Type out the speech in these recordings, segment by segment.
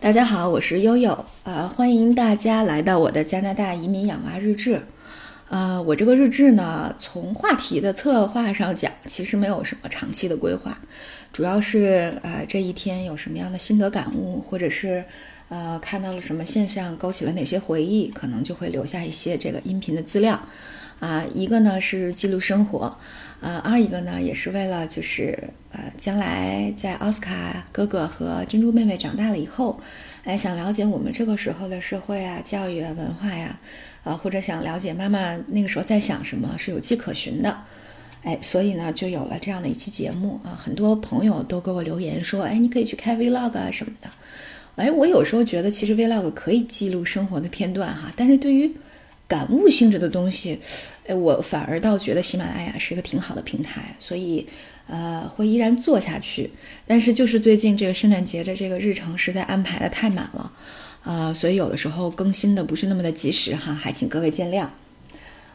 大家好，我是悠悠，呃，欢迎大家来到我的加拿大移民养娃日志。呃，我这个日志呢，从话题的策划上讲，其实没有什么长期的规划，主要是呃这一天有什么样的心得感悟，或者是呃看到了什么现象，勾起了哪些回忆，可能就会留下一些这个音频的资料。啊，一个呢是记录生活，呃，二一个呢也是为了就是呃将来在奥斯卡哥哥和珍珠妹妹长大了以后，哎，想了解我们这个时候的社会啊、教育啊、文化呀，啊，或者想了解妈妈那个时候在想什么，是有迹可循的，哎，所以呢就有了这样的一期节目啊。很多朋友都给我留言说，哎，你可以去开 vlog 啊什么的，哎，我有时候觉得其实 vlog 可以记录生活的片段哈，但是对于感悟性质的东西，哎，我反而倒觉得喜马拉雅是一个挺好的平台，所以，呃，会依然做下去。但是就是最近这个圣诞节的这个日程实在安排的太满了，呃，所以有的时候更新的不是那么的及时哈，还请各位见谅。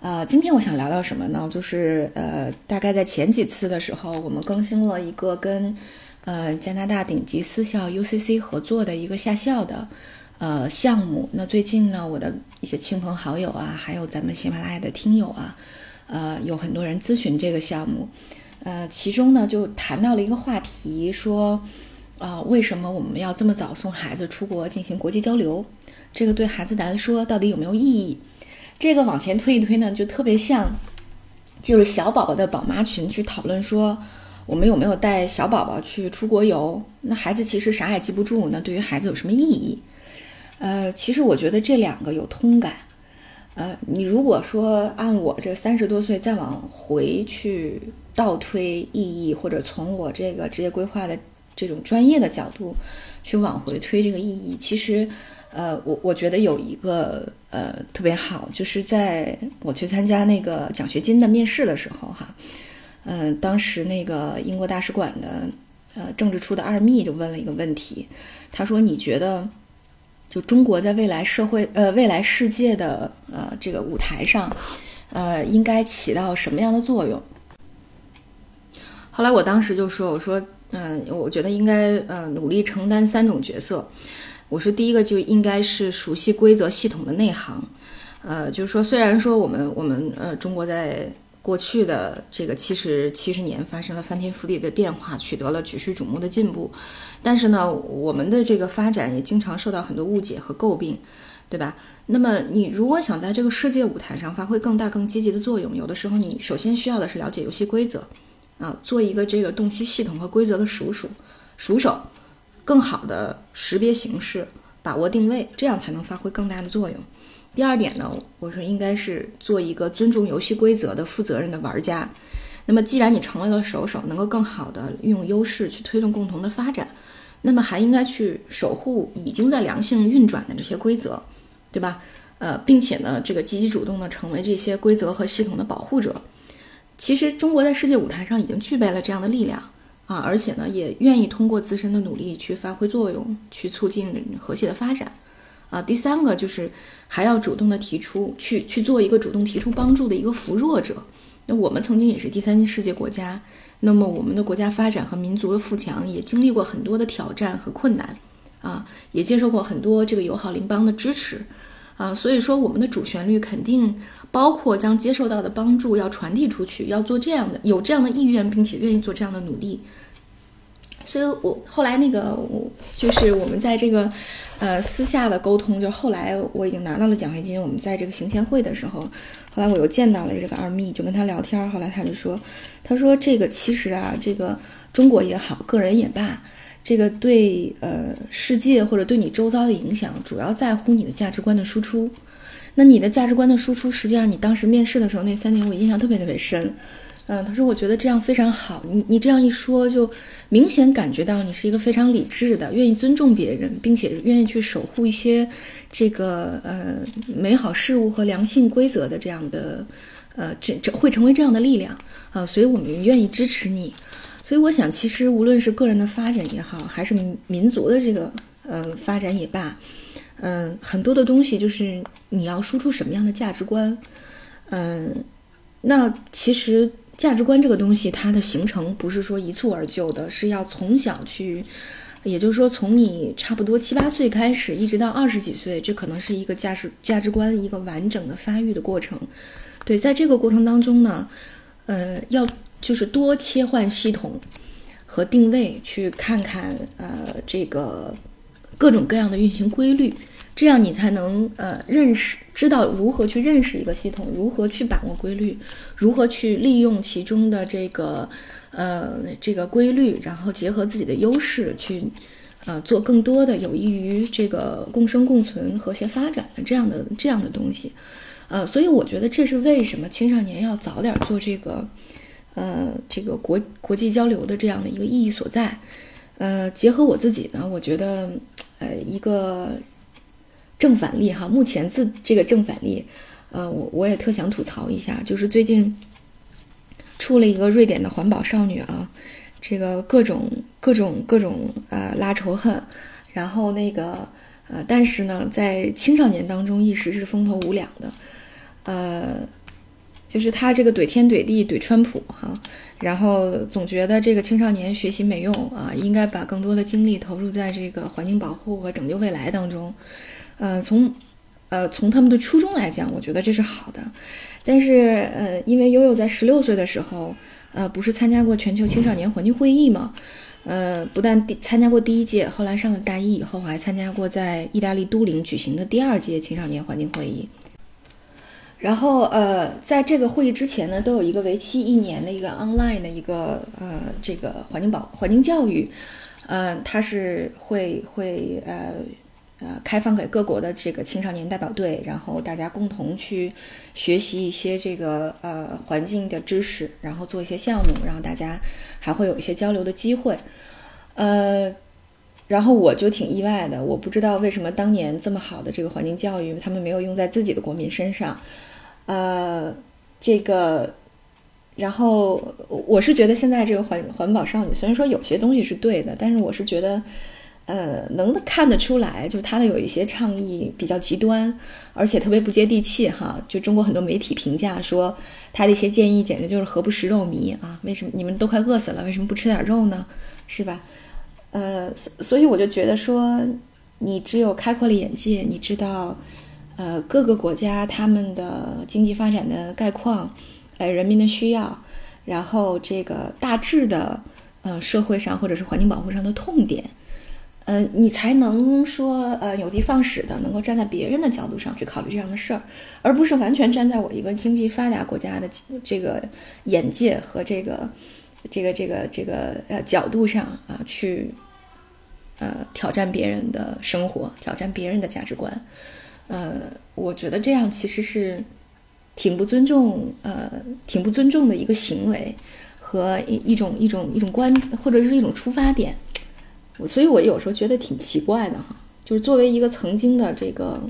呃，今天我想聊聊什么呢？就是呃，大概在前几次的时候，我们更新了一个跟呃加拿大顶级私校 UCC 合作的一个下校的。呃，项目那最近呢，我的一些亲朋好友啊，还有咱们喜马拉雅的听友啊，呃，有很多人咨询这个项目，呃，其中呢就谈到了一个话题，说，啊，为什么我们要这么早送孩子出国进行国际交流？这个对孩子来说到底有没有意义？这个往前推一推呢，就特别像，就是小宝宝的宝妈群去讨论说，我们有没有带小宝宝去出国游？那孩子其实啥也记不住，那对于孩子有什么意义？呃，其实我觉得这两个有通感。呃，你如果说按我这三十多岁再往回去倒推意义，或者从我这个职业规划的这种专业的角度去往回推这个意义，其实，呃，我我觉得有一个呃特别好，就是在我去参加那个奖学金的面试的时候，哈，嗯，当时那个英国大使馆的呃政治处的二秘就问了一个问题，他说：“你觉得？”就中国在未来社会，呃，未来世界的呃这个舞台上，呃，应该起到什么样的作用？后来我当时就说，我说，嗯，我觉得应该呃努力承担三种角色。我说，第一个就应该是熟悉规则系统的内行，呃，就是说，虽然说我们我们呃中国在。过去的这个七十七十年发生了翻天覆地的变化，取得了举世瞩目的进步，但是呢，我们的这个发展也经常受到很多误解和诟病，对吧？那么你如果想在这个世界舞台上发挥更大、更积极的作用，有的时候你首先需要的是了解游戏规则，啊，做一个这个动机系统和规则的熟熟熟手，更好的识别形势，把握定位，这样才能发挥更大的作用。第二点呢，我说应该是做一个尊重游戏规则的负责任的玩家。那么，既然你成为了手手，能够更好的运用优势去推动共同的发展，那么还应该去守护已经在良性运转的这些规则，对吧？呃，并且呢，这个积极主动的成为这些规则和系统的保护者。其实，中国在世界舞台上已经具备了这样的力量啊，而且呢，也愿意通过自身的努力去发挥作用，去促进和谐的发展。啊，第三个就是还要主动的提出去去做一个主动提出帮助的一个扶弱者。那我们曾经也是第三世界国家，那么我们的国家发展和民族的富强也经历过很多的挑战和困难，啊，也接受过很多这个友好邻邦的支持，啊，所以说我们的主旋律肯定包括将接受到的帮助要传递出去，要做这样的有这样的意愿，并且愿意做这样的努力。所以我后来那个我就是我们在这个。呃，私下的沟通，就后来我已经拿到了奖学金。我们在这个行前会的时候，后来我又见到了这个二秘，就跟他聊天。后来他就说，他说这个其实啊，这个中国也好，个人也罢，这个对呃世界或者对你周遭的影响，主要在乎你的价值观的输出。那你的价值观的输出，实际上你当时面试的时候那三点，我印象特别特别深。嗯，他说我觉得这样非常好。你你这样一说，就明显感觉到你是一个非常理智的，愿意尊重别人，并且愿意去守护一些这个呃美好事物和良性规则的这样的呃这这会成为这样的力量啊。所以我们愿意支持你。所以我想，其实无论是个人的发展也好，还是民族的这个呃发展也罢，嗯，很多的东西就是你要输出什么样的价值观，嗯，那其实。价值观这个东西，它的形成不是说一蹴而就的，是要从小去，也就是说，从你差不多七八岁开始，一直到二十几岁，这可能是一个价值价值观一个完整的发育的过程。对，在这个过程当中呢，呃，要就是多切换系统和定位，去看看呃这个各种各样的运行规律，这样你才能呃认识知道如何去认识一个系统，如何去把握规律，如何去利用其中的这个。呃，这个规律，然后结合自己的优势去，呃，做更多的有益于这个共生共存、和谐发展的这样的这样的东西，呃，所以我觉得这是为什么青少年要早点做这个，呃，这个国国际交流的这样的一个意义所在。呃，结合我自己呢，我觉得，呃，一个正反例哈，目前自这个正反例，呃，我我也特想吐槽一下，就是最近。出了一个瑞典的环保少女啊，这个各种各种各种呃拉仇恨，然后那个呃，但是呢，在青少年当中一时是风头无两的，呃，就是他这个怼天怼地怼川普哈，然后总觉得这个青少年学习没用啊，应该把更多的精力投入在这个环境保护和拯救未来当中，呃，从呃从他们的初衷来讲，我觉得这是好的。但是，呃，因为悠悠在十六岁的时候，呃，不是参加过全球青少年环境会议吗？呃，不但第参加过第一届，后来上了大一以后，还参加过在意大利都灵举行的第二届青少年环境会议。然后，呃，在这个会议之前呢，都有一个为期一年的一个 online 的一个呃这个环境保环境教育，呃，它是会会呃。呃，开放给各国的这个青少年代表队，然后大家共同去学习一些这个呃环境的知识，然后做一些项目，然后大家还会有一些交流的机会。呃，然后我就挺意外的，我不知道为什么当年这么好的这个环境教育，他们没有用在自己的国民身上。呃，这个，然后我是觉得现在这个环环保少女，虽然说有些东西是对的，但是我是觉得。呃，能看得出来，就是他的有一些倡议比较极端，而且特别不接地气哈。就中国很多媒体评价说，他的一些建议简直就是何不食肉糜啊！为什么你们都快饿死了，为什么不吃点肉呢？是吧？呃，所所以我就觉得说，你只有开阔了眼界，你知道，呃，各个国家他们的经济发展的概况，呃，人民的需要，然后这个大致的，呃，社会上或者是环境保护上的痛点。呃，你才能说呃有的放矢的，能够站在别人的角度上去考虑这样的事儿，而不是完全站在我一个经济发达国家的这个眼界和这个这个这个这个呃角度上啊去呃挑战别人的生活，挑战别人的价值观。呃，我觉得这样其实是挺不尊重呃挺不尊重的一个行为和一一种一种一种观或者是一种出发点。所以，我有时候觉得挺奇怪的哈，就是作为一个曾经的这个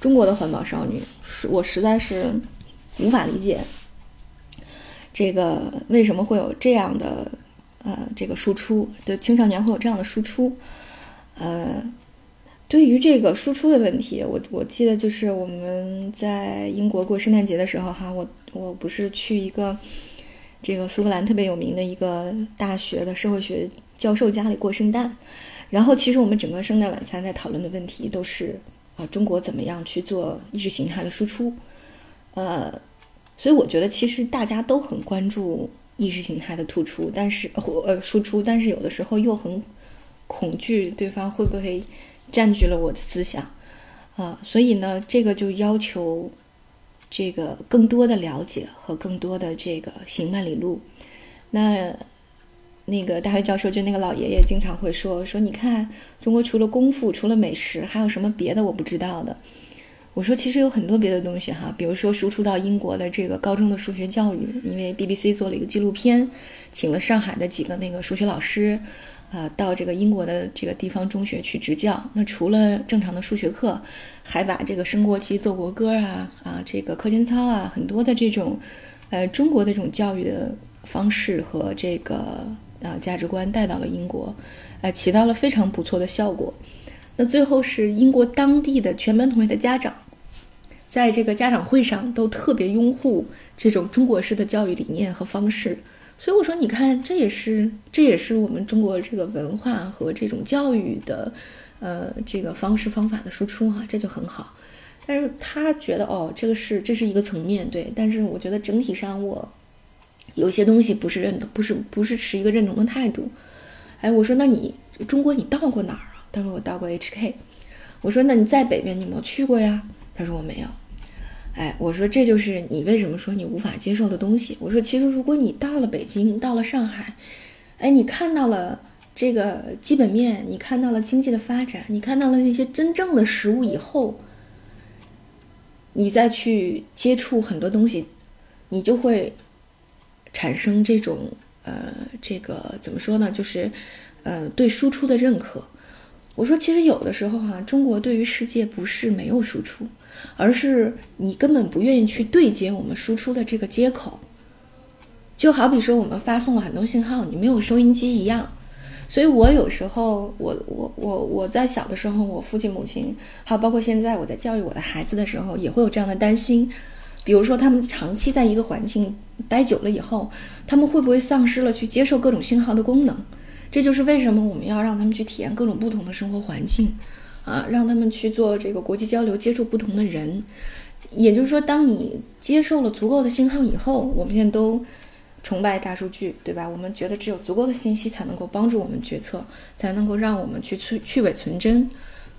中国的环保少女，我实在是无法理解，这个为什么会有这样的呃这个输出的青少年会有这样的输出，呃，对于这个输出的问题，我我记得就是我们在英国过圣诞节的时候哈，我我不是去一个这个苏格兰特别有名的一个大学的社会学。教授家里过圣诞，然后其实我们整个圣诞晚餐在讨论的问题都是啊，中国怎么样去做意识形态的输出，呃，所以我觉得其实大家都很关注意识形态的突出，但是或呃输出，但是有的时候又很恐惧对方会不会占据了我的思想。啊，所以呢，这个就要求这个更多的了解和更多的这个行万里路，那。那个大学教授就那个老爷爷经常会说说，你看中国除了功夫，除了美食，还有什么别的我不知道的？我说其实有很多别的东西哈，比如说输出到英国的这个高中的数学教育，因为 BBC 做了一个纪录片，请了上海的几个那个数学老师，啊，到这个英国的这个地方中学去执教。那除了正常的数学课，还把这个升国旗、奏国歌啊啊，这个课间操啊，很多的这种，呃，中国的这种教育的方式和这个。啊，价值观带到了英国，呃，起到了非常不错的效果。那最后是英国当地的全班同学的家长，在这个家长会上都特别拥护这种中国式的教育理念和方式，所以我说，你看，这也是这也是我们中国这个文化和这种教育的，呃，这个方式方法的输出哈，这就很好。但是他觉得哦，这个是这是一个层面对，但是我觉得整体上我有些东西不是认同，不是不是持一个认同的态度。哎，我说那你中国你到过哪儿啊？他说我到过 HK。我说那你在北边你有没有去过呀？他说我没有。哎，我说这就是你为什么说你无法接受的东西。我说其实如果你到了北京，到了上海，哎，你看到了这个基本面，你看到了经济的发展，你看到了那些真正的实物以后，你再去接触很多东西，你就会产生这种呃，这个怎么说呢？就是呃，对输出的认可。我说其实有的时候哈，中国对于世界不是没有输出。而是你根本不愿意去对接我们输出的这个接口，就好比说我们发送了很多信号，你没有收音机一样。所以我有时候，我我我我在小的时候，我父亲母亲，还有包括现在我在教育我的孩子的时候，也会有这样的担心。比如说，他们长期在一个环境待久了以后，他们会不会丧失了去接受各种信号的功能？这就是为什么我们要让他们去体验各种不同的生活环境。啊，让他们去做这个国际交流，接触不同的人。也就是说，当你接受了足够的信号以后，我们现在都崇拜大数据，对吧？我们觉得只有足够的信息才能够帮助我们决策，才能够让我们去去去伪存真，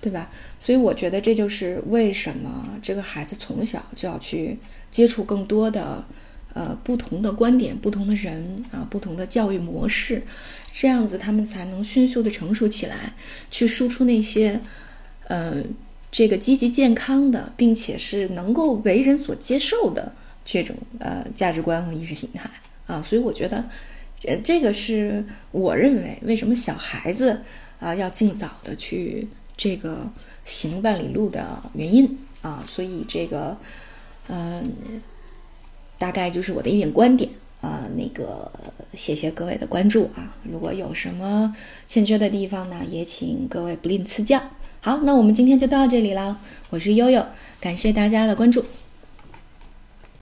对吧？所以我觉得这就是为什么这个孩子从小就要去接触更多的呃不同的观点、不同的人啊、不同的教育模式，这样子他们才能迅速的成熟起来，去输出那些。呃，这个积极健康的，并且是能够为人所接受的这种呃价值观和意识形态啊，所以我觉得，呃，这个是我认为为什么小孩子啊要尽早的去这个行万里路的原因啊，所以这个嗯，大概就是我的一点观点啊，那个谢谢各位的关注啊，如果有什么欠缺的地方呢，也请各位不吝赐教。好，那我们今天就到这里了。我是悠悠，感谢大家的关注。